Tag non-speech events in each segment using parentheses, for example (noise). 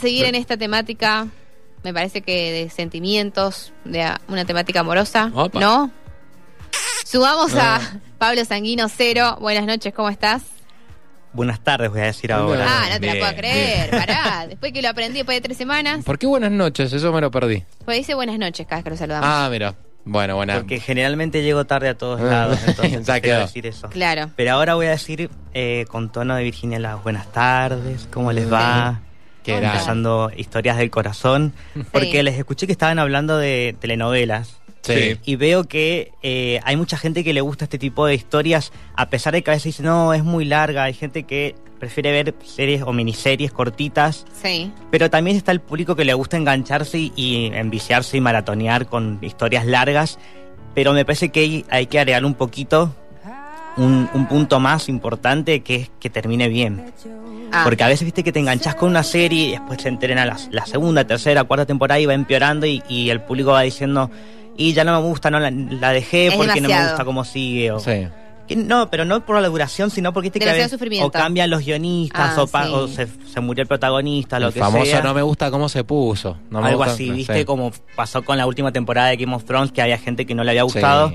Seguir en esta temática, me parece que de sentimientos, de una temática amorosa, Opa. ¿no? Subamos a Ah. Pablo Sanguino Cero. Buenas noches, ¿cómo estás? Buenas tardes, voy a decir ahora. Ah, no te bien, la puedo creer, bien. pará. Después que lo aprendí después de tres semanas, ¿Por qué buenas noches? Eso me lo perdí. pues dice buenas noches cada vez que lo saludamos. Ah, mira. Bueno, buena. Porque generalmente llego tarde a todos Ah. lados, (laughs) entonces Ya decir eso. Claro. Pero ahora voy a decir eh, con tono de Virginia las buenas tardes, cómo les va, Hola. grande. empezando historias del corazón, porque Sí. les escuché que estaban hablando de telenovelas. Sí. Y veo que eh, hay mucha gente que le gusta este tipo de historias, a pesar de que a veces dicen, no, es muy larga. Hay gente que prefiere ver series o miniseries cortitas, Sí. pero también está el público que le gusta engancharse y, y enviciarse y maratonear con historias largas. Pero me parece que hay, hay que agregar un poquito, un, un punto más importante, que es que termine bien. Ah, Porque a veces viste que te enganchas con una serie y después se entrena la, la segunda, tercera, cuarta temporada y va empeorando y, y el público va diciendo, y ya no me gusta, no la, la dejé Es porque no me gusta cómo sigue. O, Sí. que no, pero no por la duración, sino porque viste que o cambian los guionistas Ah, o, pa- sí. o se, se murió el protagonista, lo El que famoso sea. no me gusta cómo se puso. No me Algo gusta- así, no viste sé. como pasó con la última temporada de Game of Thrones, que había gente que no le había gustado.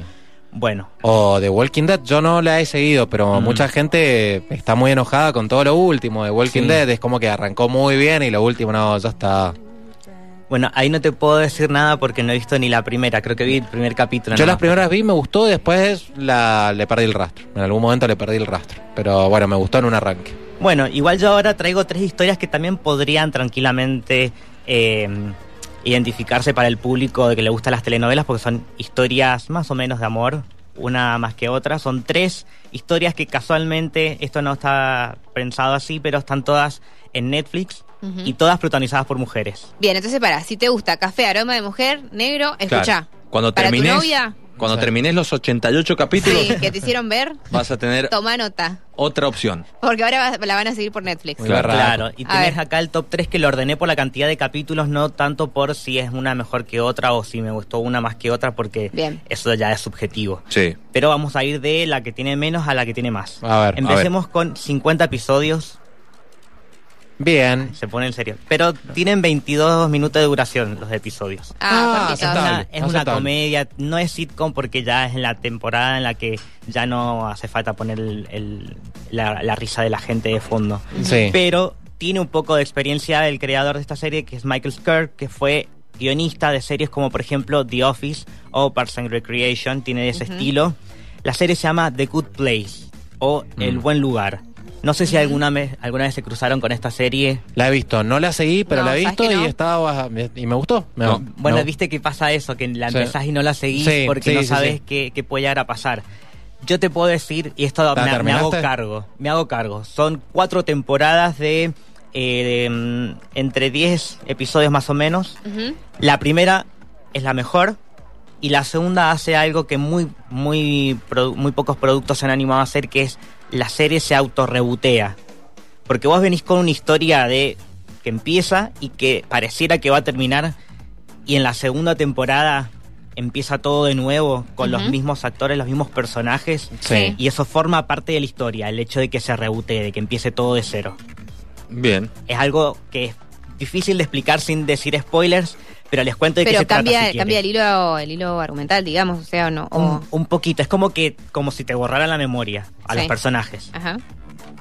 Bueno, O The Walking Dead, yo no la he seguido, pero Mm. mucha gente está muy enojada con todo lo último de Walking Sí. Dead. Es como que arrancó muy bien y lo último no, ya está. bueno, ahí no te puedo decir nada porque no he visto ni la primera, creo que vi el primer capítulo. Yo nomás. las primeras vi, me gustó, después la, le perdí el rastro. En algún momento le perdí el rastro. Pero bueno, me gustó en un arranque. Bueno, igual yo ahora traigo tres historias que también podrían tranquilamente eh, identificarse para el público de que le gustan las telenovelas porque son historias más o menos de amor, una más que otra. Son tres historias que casualmente, esto no está pensado así, pero están todas en Netflix y todas protagonizadas por mujeres. Bien, entonces para, si te gusta café, aroma de mujer, negro, escucha. Claro. Cuando Para tu termines, novia, cuando termines los 88 capítulos, sí, que te hicieron ver, vas a tener toma nota. otra opción. Porque ahora va- la van a seguir por Netflix. Muy berraco. Claro, y A tenés ver. acá el top 3 que lo ordené por la cantidad de capítulos, no tanto por si es una mejor que otra o si me gustó una más que otra, porque Bien. eso ya es subjetivo. Sí. Pero vamos a ir de la que tiene menos a la que tiene más. A ver, a Empecemos con 50 episodios, Bien. se pone en serio. Pero tienen 22 minutos de duración los episodios. Ah, Ah. Es una, es comedia, no es sitcom porque ya es en la temporada en la que ya no hace falta poner el- el- la, la risa de la gente de fondo. Sí. Pero tiene un poco de experiencia el creador de esta serie, que es Michael Skirk, que fue guionista de series como por ejemplo The Office o Parks and Recreation, tiene ese estilo. La serie se llama The Good Place o El Mm. Buen Lugar. No sé si alguna vez, alguna vez se cruzaron con esta serie. La he visto, no la seguí, pero No, la he ¿sabes visto y no? estaba y me gustó. Me- No. Bueno, viste que pasa eso, que la Sí. empezás y no la seguís Sí, porque sí, no sabes sí. Qué, qué puede llegar a pasar. Yo te puedo decir, y esto ¿La me, me hago cargo, me hago cargo. Son cuatro temporadas de, eh, de, mm, entre 10 episodios más o menos. La primera es la mejor y la segunda hace algo que muy, muy, muy pocos productos se han animado a hacer, que es la serie se autorrebotea. Porque vos venís con una historia de que empieza y que pareciera que va a terminar y en la segunda temporada empieza todo de nuevo con los mismos actores, los mismos personajes. Sí. Y eso forma parte de la historia, el hecho de que se rebotee, de que empiece todo de cero. Bien. Es algo que es difícil de explicar sin decir spoilers, pero les cuento de qué Pero se cambia, trata. si cambia el hilo, el hilo argumental, digamos, o sea, o no. o- un, un poquito, es como que como si te borraran la memoria a Sí. los personajes. Ajá.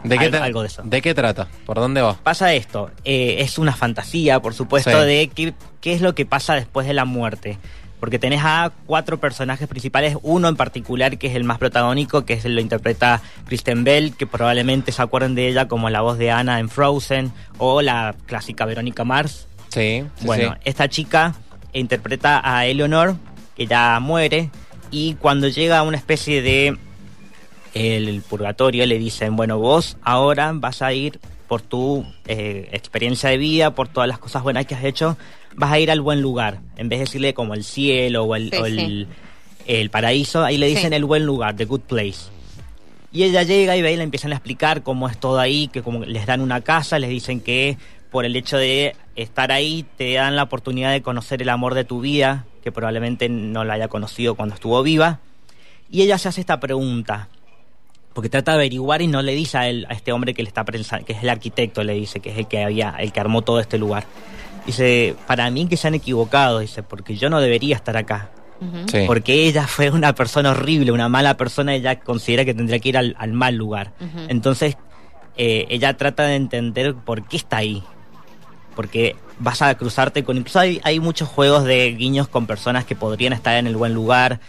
¿De qué, algo- tra- algo de eso. ¿De qué trata? ¿Por dónde va? Pasa esto, eh, es una fantasía, por supuesto, Sí. de qué, qué es lo que pasa después de la muerte. Porque tenés a cuatro personajes principales, uno en particular que es el más protagónico, que es lo interpreta Kristen Bell, que probablemente se acuerden de ella como la voz de Anna en Frozen, o la clásica Verónica Mars. Sí, sí, Bueno, sí. esta chica interpreta a Eleanor, que ya muere, y cuando llega a una especie de el purgatorio le dicen, bueno, vos ahora vas a ir por tu eh, experiencia de vida, por todas las cosas buenas que has hecho, vas a ir al buen lugar, en vez de decirle como el cielo o el, Sí, o el, sí. el paraíso, ahí le dicen Sí. el buen lugar, the good place. Y ella llega y ve y le empiezan a explicar cómo es todo ahí, que como les dan una casa, les dicen que por el hecho de estar ahí te dan la oportunidad de conocer el amor de tu vida, que probablemente no la haya conocido cuando estuvo viva. Y ella se hace esta pregunta, porque trata de averiguar y no le dice a, él, a este hombre que le está pensando, que es el arquitecto, le dice que es el que había, el que armó todo este lugar. Dice, para mí que se han equivocado, dice, porque yo no debería estar acá. Sí. Porque ella fue una persona horrible, una mala persona, ella considera que tendría que ir al, al mal lugar. Entonces, eh, ella trata de entender por qué está ahí. Porque vas a cruzarte con... Incluso hay, hay muchos juegos de guiños con personas que podrían estar en el buen lugar,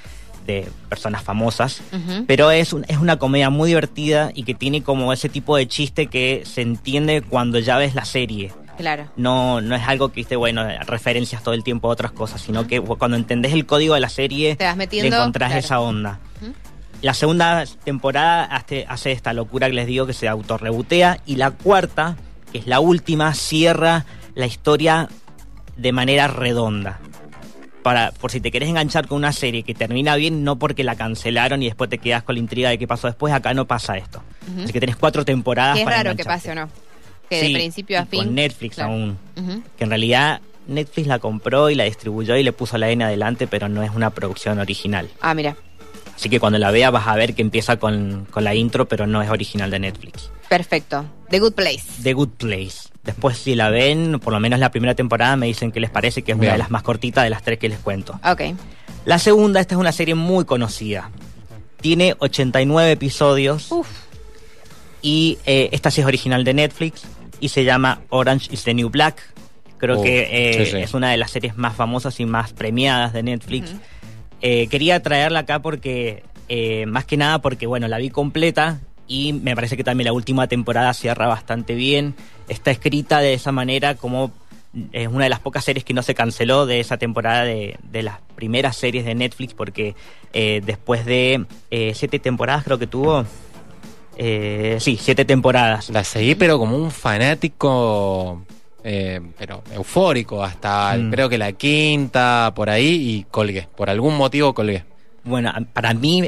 de personas famosas. Pero es, un- es una comedia muy divertida y que tiene como ese tipo de chiste que se entiende cuando ya ves la serie. Claro. No, no es algo que viste, bueno, referencias todo el tiempo a otras cosas, sino que cuando entendés el código de la serie, Te vas metiendo, le encontrás claro. esa onda. La segunda temporada hace, hace esta locura que les digo que se autorrebotea y la cuarta, que es la última, cierra la historia de manera redonda. Para, por si te querés enganchar con una serie que termina bien, no porque la cancelaron y después te quedas con la intriga de qué pasó después, acá no pasa esto. Así que tenés cuatro temporadas. Que es para raro que pase o no. Que de principio a fin. Con Netflix Claro. aún. Que en realidad Netflix la compró y la distribuyó y le puso la N adelante, pero no es una producción original. Ah, mira. Así que cuando la veas vas a ver que empieza con, con la intro, pero no es original de Netflix. Perfecto. The Good Place. The Good Place. Después si la ven, por lo menos la primera temporada, me dicen que les parece que es Bien. una de las más cortitas de las tres que les cuento. Ok. La segunda, esta es una serie muy conocida. Tiene 89 episodios Uf. y eh, esta sí es original de Netflix y se llama Orange is the New Black. Creo que eh, sí, sí. es una de las series más famosas y más premiadas de Netflix. Eh, quería traerla acá porque, eh, más que nada porque, bueno, la vi completa y me parece que también la última temporada cierra bastante bien. Está escrita de esa manera como es una de las pocas series que no se canceló de esa temporada de, de las primeras series de Netflix porque eh, después de eh, siete temporadas creo que tuvo... eh, sí, siete temporadas. La seguí, pero como un fanático, eh, pero eufórico, hasta Mm. creo que la quinta, por ahí, y colgué. Por algún motivo colgué. Bueno, para mí,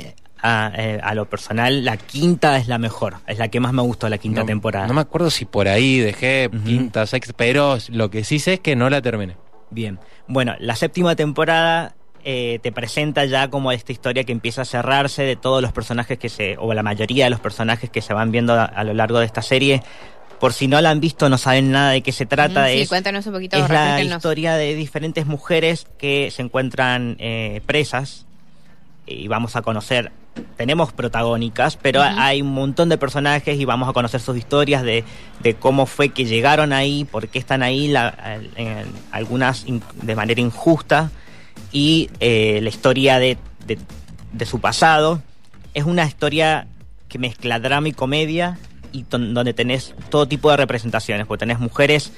a, eh, a lo personal, la quinta es la mejor. Es la que más me gustó, la quinta no, temporada. No me acuerdo si por ahí dejé Ujú. quinta, sexta, pero lo que sí sé es que no la terminé. Bien. Bueno, la séptima temporada eh, te presenta ya como esta historia que empieza a cerrarse de todos los personajes que se, o la mayoría de los personajes que se van viendo a, a lo largo de esta serie. Por si no la han visto, no saben nada de qué se trata. Mm, sí, es cuéntanos un poquito, es la historia de diferentes mujeres que se encuentran eh, presas y vamos a conocer tenemos protagónicas pero hay un montón de personajes y vamos a conocer sus historias de, de cómo fue que llegaron ahí por qué están ahí la- en- algunas in- de manera injusta y eh, la historia de, de- de su pasado. Es una historia que mezcla drama y comedia y donde tenés todo tipo de representaciones, porque tenés mujeres,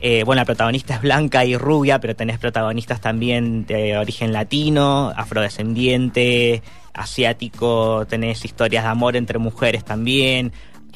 eh, bueno, la protagonista es blanca y rubia, pero tenés protagonistas también de origen latino, afrodescendiente, asiático, tenés historias de amor entre mujeres también.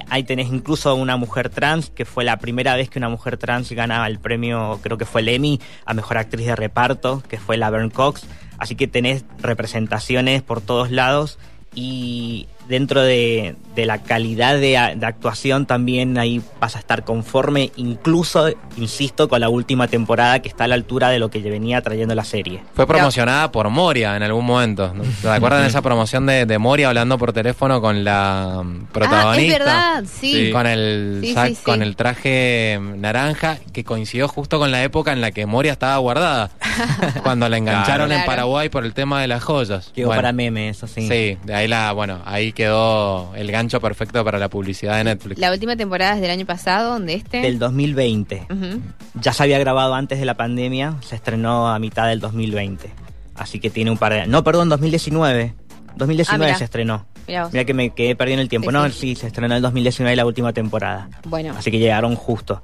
Ahí tenés incluso una mujer trans, que fue la primera vez que una mujer trans ganaba el premio, creo que fue el Emmy, a Mejor Actriz de Reparto, que fue la Vern Cox. Así que tenés representaciones por todos lados y dentro de, de la calidad de, de actuación también ahí vas a estar conforme, incluso, insisto, con la última temporada que está a la altura de lo que venía trayendo la serie. Fue promocionada por Moria en algún momento. ¿no? ¿Se acuerdan de esa promoción de, de Moria hablando por teléfono con la protagonista? Ah, es verdad, sí. Sí, con el Sí, sac- sí, sí. con el traje mm, naranja que coincidió justo con la época en la que Moria estaba guardada (laughs) cuando la engancharon en Claro. Paraguay por el tema de las joyas Quedó Bueno, para meme, eso sí. sí. de ahí la bueno ahí quedó el gancho perfecto para la publicidad de Netflix La última temporada es del año pasado, de este. Del 2020. Ujú. Ya se había grabado antes de la pandemia, se estrenó a mitad del 2020. Así que tiene un par de... No, perdón, 2019. 2019 Ah, se estrenó. Mirá. Mira que me quedé perdiendo el tiempo. Sí, no, sí. sí, se estrenó en el 2019 la última temporada. Bueno, Así que llegaron justo.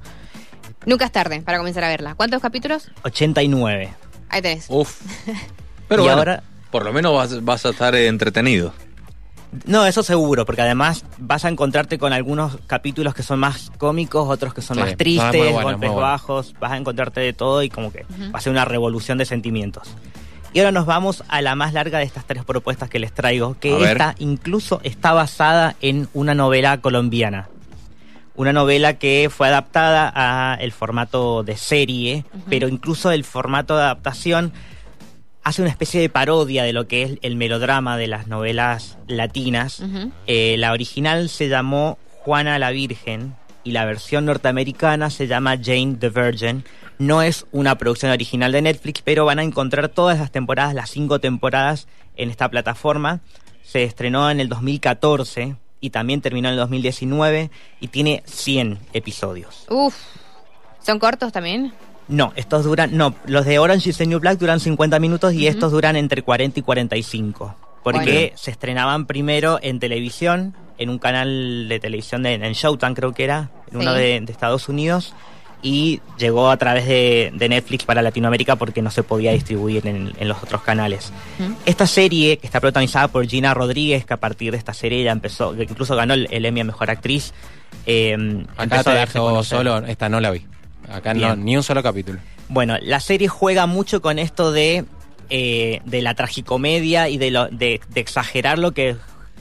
nunca es tarde para comenzar a verla. ¿Cuántos capítulos? 89. Ahí tenés. Uf. (laughs) Pero Y bueno, ahora- por lo menos vas, vas a estar entretenido. No, eso seguro, porque además vas a encontrarte con algunos capítulos que son más cómicos, otros que son Sí, más tristes, golpes bajos, vas a encontrarte de todo y como que va a ser una revolución de sentimientos. Y ahora nos vamos a la más larga de estas tres propuestas que les traigo, que A ver. esta incluso está basada en una novela colombiana. Una novela que fue adaptada a el formato de serie, pero incluso el formato de adaptación hace una especie de parodia de lo que es el melodrama de las novelas latinas. Eh, la original se llamó Juana la Virgen y la versión norteamericana se llama Jane the Virgin. No es una producción original de Netflix, pero van a encontrar todas las temporadas, las cinco temporadas, en esta plataforma. Se estrenó en el 2014 y también terminó en el 2019 y tiene 100 episodios. Uf. ¿Son cortos también? No, estos duran, no, los de Orange is the New Black duran 50 minutos y estos duran entre 40 y 45. Porque Bueno. se estrenaban primero en televisión, en un canal de televisión de, en Showtime creo que era, en uno de, de Estados Unidos, y llegó a través de, de Netflix para Latinoamérica porque no se podía distribuir en, en los otros canales. Esta serie, que está protagonizada por Gina Rodríguez, que a partir de esta serie ya empezó, que incluso ganó el, el Emmy a Mejor Actriz, eh, Acá empezó te a darse dejo solo, esta no la vi. Acá no, ni un solo capítulo. Bueno, la serie juega mucho con esto de, eh, de la tragicomedia y de, lo, de, de exagerar lo que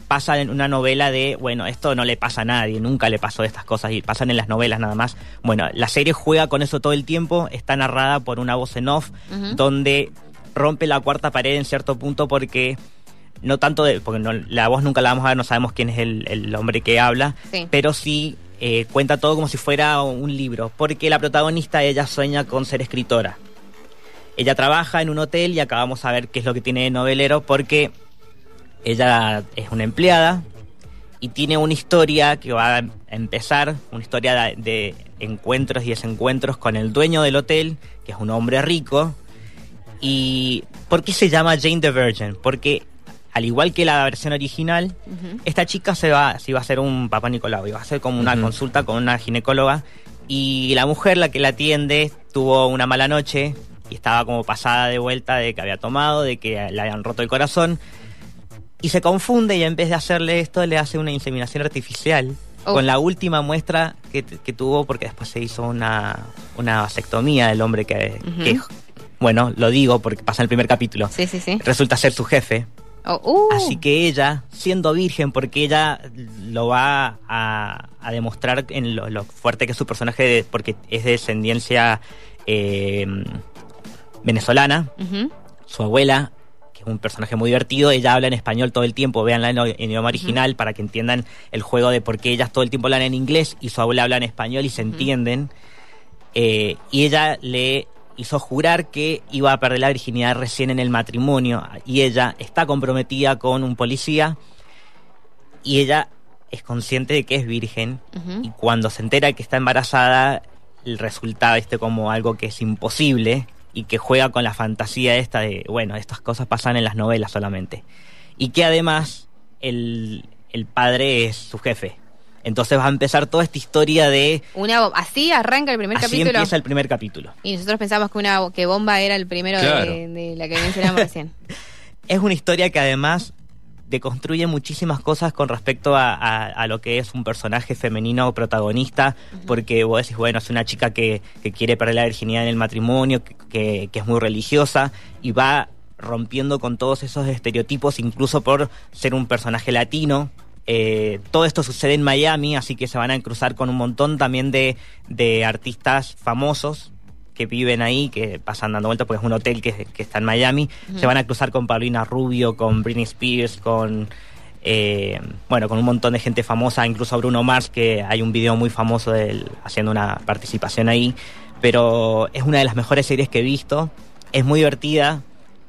pasa en una novela de, bueno, esto no le pasa a nadie, nunca le pasó estas cosas y pasan en las novelas nada más. Bueno, la serie juega con eso todo el tiempo, está narrada por una voz en off, donde rompe la cuarta pared en cierto punto porque no tanto de, porque no- la voz nunca la vamos a ver, no sabemos quién es el, el hombre que habla, Sí. pero sí eh, cuenta todo como si fuera un libro, porque la protagonista ella sueña con ser escritora. Ella trabaja en un hotel y acabamos a ver qué es lo que tiene de novelero, porque ella es una empleada y tiene una historia que va a empezar, una historia de, de encuentros y desencuentros con el dueño del hotel, que es un hombre rico. ¿Y por qué se llama Jane the Virgin? Porque al igual que la versión original, esta chica se va, se iba a hacer un papá Nicolau, iba a hacer como una consulta con una ginecóloga y la mujer, la que la atiende, tuvo una mala noche y estaba como pasada de vuelta de que había tomado, de que le habían roto el corazón y se confunde y en vez de hacerle esto le hace una inseminación artificial Oh. con la última muestra que, que tuvo porque después se hizo una, una vasectomía del hombre que, que, bueno, lo digo porque pasa en el primer capítulo, Sí, sí, sí. resulta ser su jefe. Oh, uh. Así que ella, siendo virgen, porque ella lo va a, a demostrar en lo, lo fuerte que es su personaje, porque es de descendencia eh, venezolana, su abuela, que es un personaje muy divertido, ella habla en español todo el tiempo, véanla en, en idioma original para que entiendan el juego de por qué ellas todo el tiempo hablan en inglés y su abuela habla en español y se entienden. Eh, y ella le hizo jurar que iba a perder la virginidad recién en el matrimonio y ella está comprometida con un policía y ella es consciente de que es virgen y cuando se entera que está embarazada resulta este como algo que es imposible y que juega con la fantasía esta de bueno estas cosas pasan en las novelas solamente. Y que además el, el padre es su jefe entonces va a empezar toda esta historia de Una, así arranca el primer así capítulo. empieza el primer capítulo Y nosotros pensamos que una que bomba era el primero de- Claro. de, la que mencionamos recién. (laughs) es una historia que además deconstruye muchísimas cosas con respecto a, a- a lo que es un personaje femenino protagonista, porque vos decís, bueno, es una chica que, que quiere perder la virginidad en el matrimonio, que, que- que es muy religiosa, y va rompiendo con todos esos estereotipos, incluso por ser un personaje latino. Eh, todo esto sucede en Miami, así que se van a cruzar con un montón también de, de artistas famosos que viven ahí, que pasan dando vueltas porque es un hotel que, que está en Miami. Se van a cruzar con Paulina Rubio, con Britney Spears, con eh, bueno, con un montón de gente famosa, incluso Bruno Mars, que hay un video muy famoso de él haciendo una participación ahí. Pero es una de las mejores series que he visto. Es muy divertida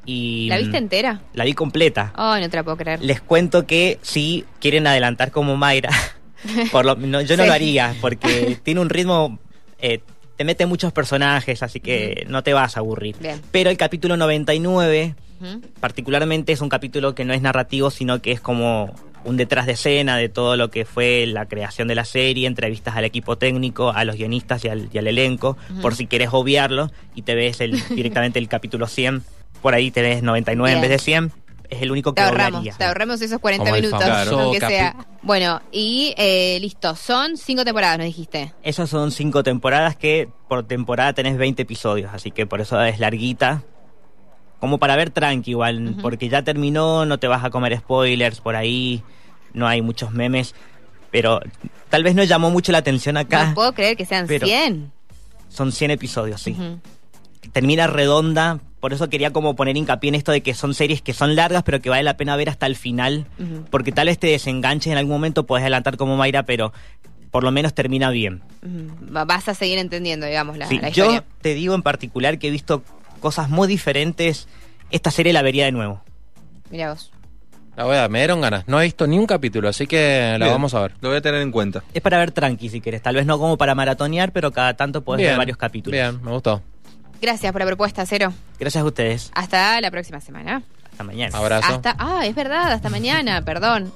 y ¿La viste entera? la vi completa. Ay, no te la puedo creer. Les cuento que si quieren adelantar como Mayra, (laughs) por lo- no, yo no Sí. lo haría porque tiene un ritmo, eh, te mete muchos personajes, así que no te vas a aburrir. Bien. Pero el capítulo 99 Ujú. particularmente es un capítulo que no es narrativo, sino que es como un detrás de escena de todo lo que fue la creación de la serie, entrevistas al equipo técnico, a los guionistas y al, y al elenco, por si quieres obviarlo y te ves el, directamente el capítulo 100, por ahí te ves 99 en vez de 100, es el único que Te ahorramos, obviaría. te ahorramos esos 40 Como el minutos, famoso aunque sea. Bueno, y eh, listo, son cinco temporadas, nos dijiste. Esas son cinco temporadas que por temporada tenés 20 episodios, así que por eso es larguita. Como para ver tranqui igual, porque ya terminó, no te vas a comer spoilers por ahí, no hay muchos memes, pero tal vez no llamó mucho la atención acá. No puedo creer que sean pero- 100. Son 100 episodios, sí. Termina redonda por eso quería como poner hincapié en esto de que son series que son largas, pero que vale la pena ver hasta el final, porque tal vez te desenganches en algún momento, puedes adelantar como Mayra, pero por lo menos termina bien. Va- Vas a seguir entendiendo, digamos, la, Sí, la yo historia. te digo en particular que he visto cosas muy diferentes. Esta serie la vería de nuevo. Mira vos. La voy a, me dieron ganas. No he visto ni un capítulo, así que la Bien, vamos a ver. Lo voy a tener en cuenta. Es para ver tranqui si querés, tal vez no como para maratonear, pero cada tanto puedes ver varios capítulos. Bien, me gustó. Gracias por la propuesta, Cero. Gracias a ustedes. Hasta la próxima semana. Hasta mañana. Abrazo. Hasta, ah, es verdad, hasta mañana, perdón.